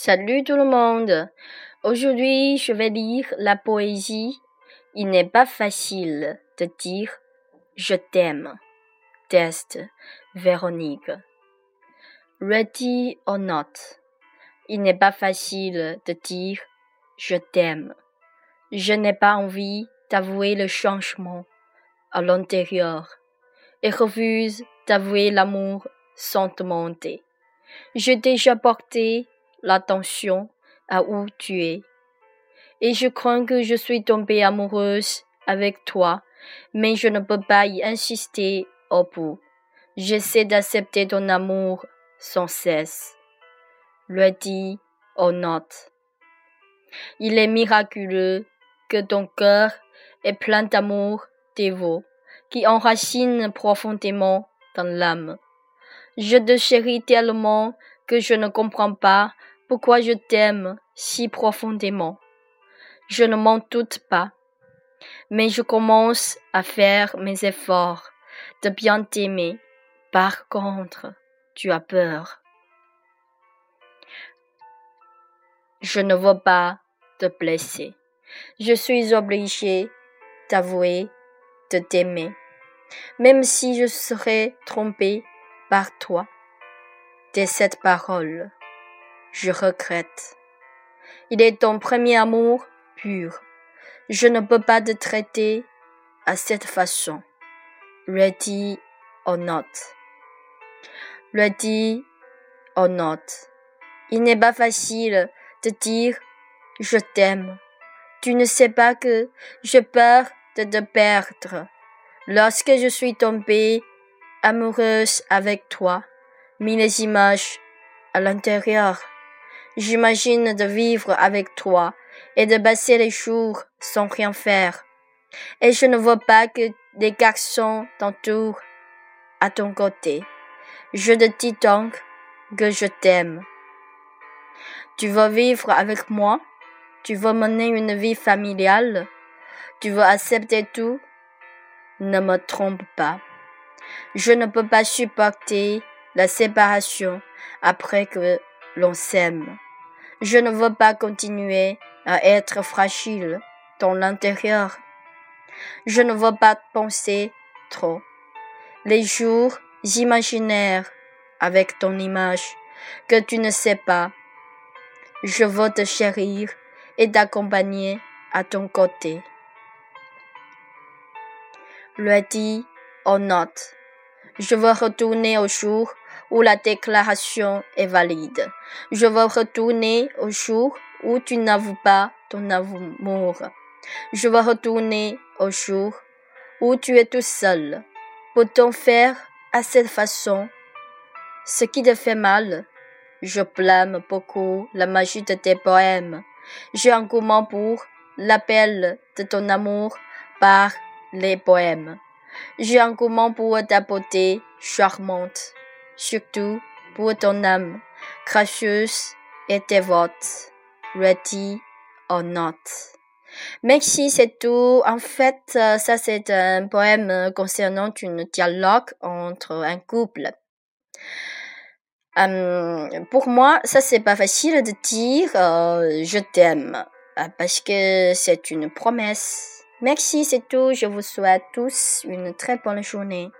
Salut tout le monde. Aujourd'hui, je vais lire la poésie. Il n'est pas facile de dire je t'aime. Test Véronique. Ready or not. Il n'est pas facile de dire je t'aime. Je n'ai pas envie d'avouer le changement à l'intérieur et refuse d'avouer l'amour sans. J'ai déjà porté l'attention à où tu es. Et je crois que je suis tombée amoureuse avec toi, mais je ne peux pas y insister au bout. J'essaie d'accepter ton amour sans cesse. Ready or not. Il est miraculeux que ton cœur est plein d'amour dévot qui enracine profondément dans l'âme. Je te chéris tellement que je ne comprends pas pourquoi je t'aime si profondément? Je ne m'en doute pas, mais je commence à faire mes efforts de bien t'aimer. Par contre, tu as peur. Je ne veux pas te blesser. Je suis obligée d'avouer de t'aimer, même si je serais trompée par toi. De cette parole, je regrette. Il est ton premier amour pur. Je ne peux pas te traiter à cette façon. Ready or not. Ready or not. Il n'est pas facile de dire je t'aime. Tu ne sais pas que j'ai peur de te perdre. Lorsque je suis tombée amoureuse avec toi, mis les images à l'intérieur. J'imagine de vivre avec toi et de passer les jours sans rien faire. Et je ne veux pas que des garçons t'entourent à ton côté. Je te dis donc que je t'aime. Tu veux vivre avec moi? Tu veux mener une vie familiale? Tu veux accepter tout? Ne me trompe pas. Je ne peux pas supporter la séparation après que l'on s'aime. Je ne veux pas continuer à être fragile dans l'intérieur. Je ne veux pas penser trop. Les jours imaginaires avec ton image que tu ne sais pas. Je veux te chérir et t'accompagner à ton côté. Ready or not. Je veux retourner au jour où la déclaration est valide. Je veux retourner au jour où tu n'avoues pas ton amour. Je veux retourner au jour où tu es tout seul. Peut-on faire à cette façon? Ce qui te fait mal? Je blâme beaucoup la magie de tes poèmes. J'ai un goût pour l'appel de ton amour par les poèmes. J'ai un goût pour ta beauté charmante surtout pour ton âme, gracieuse et dévote, ready or not. Merci, c'est tout. En fait, euh, ça c'est un poème concernant un dialogue entre un couple. Euh, pour moi, ça c'est pas facile de dire euh, je t'aime parce que c'est une promesse. Merci, c'est tout. Je vous souhaite tous une très bonne journée.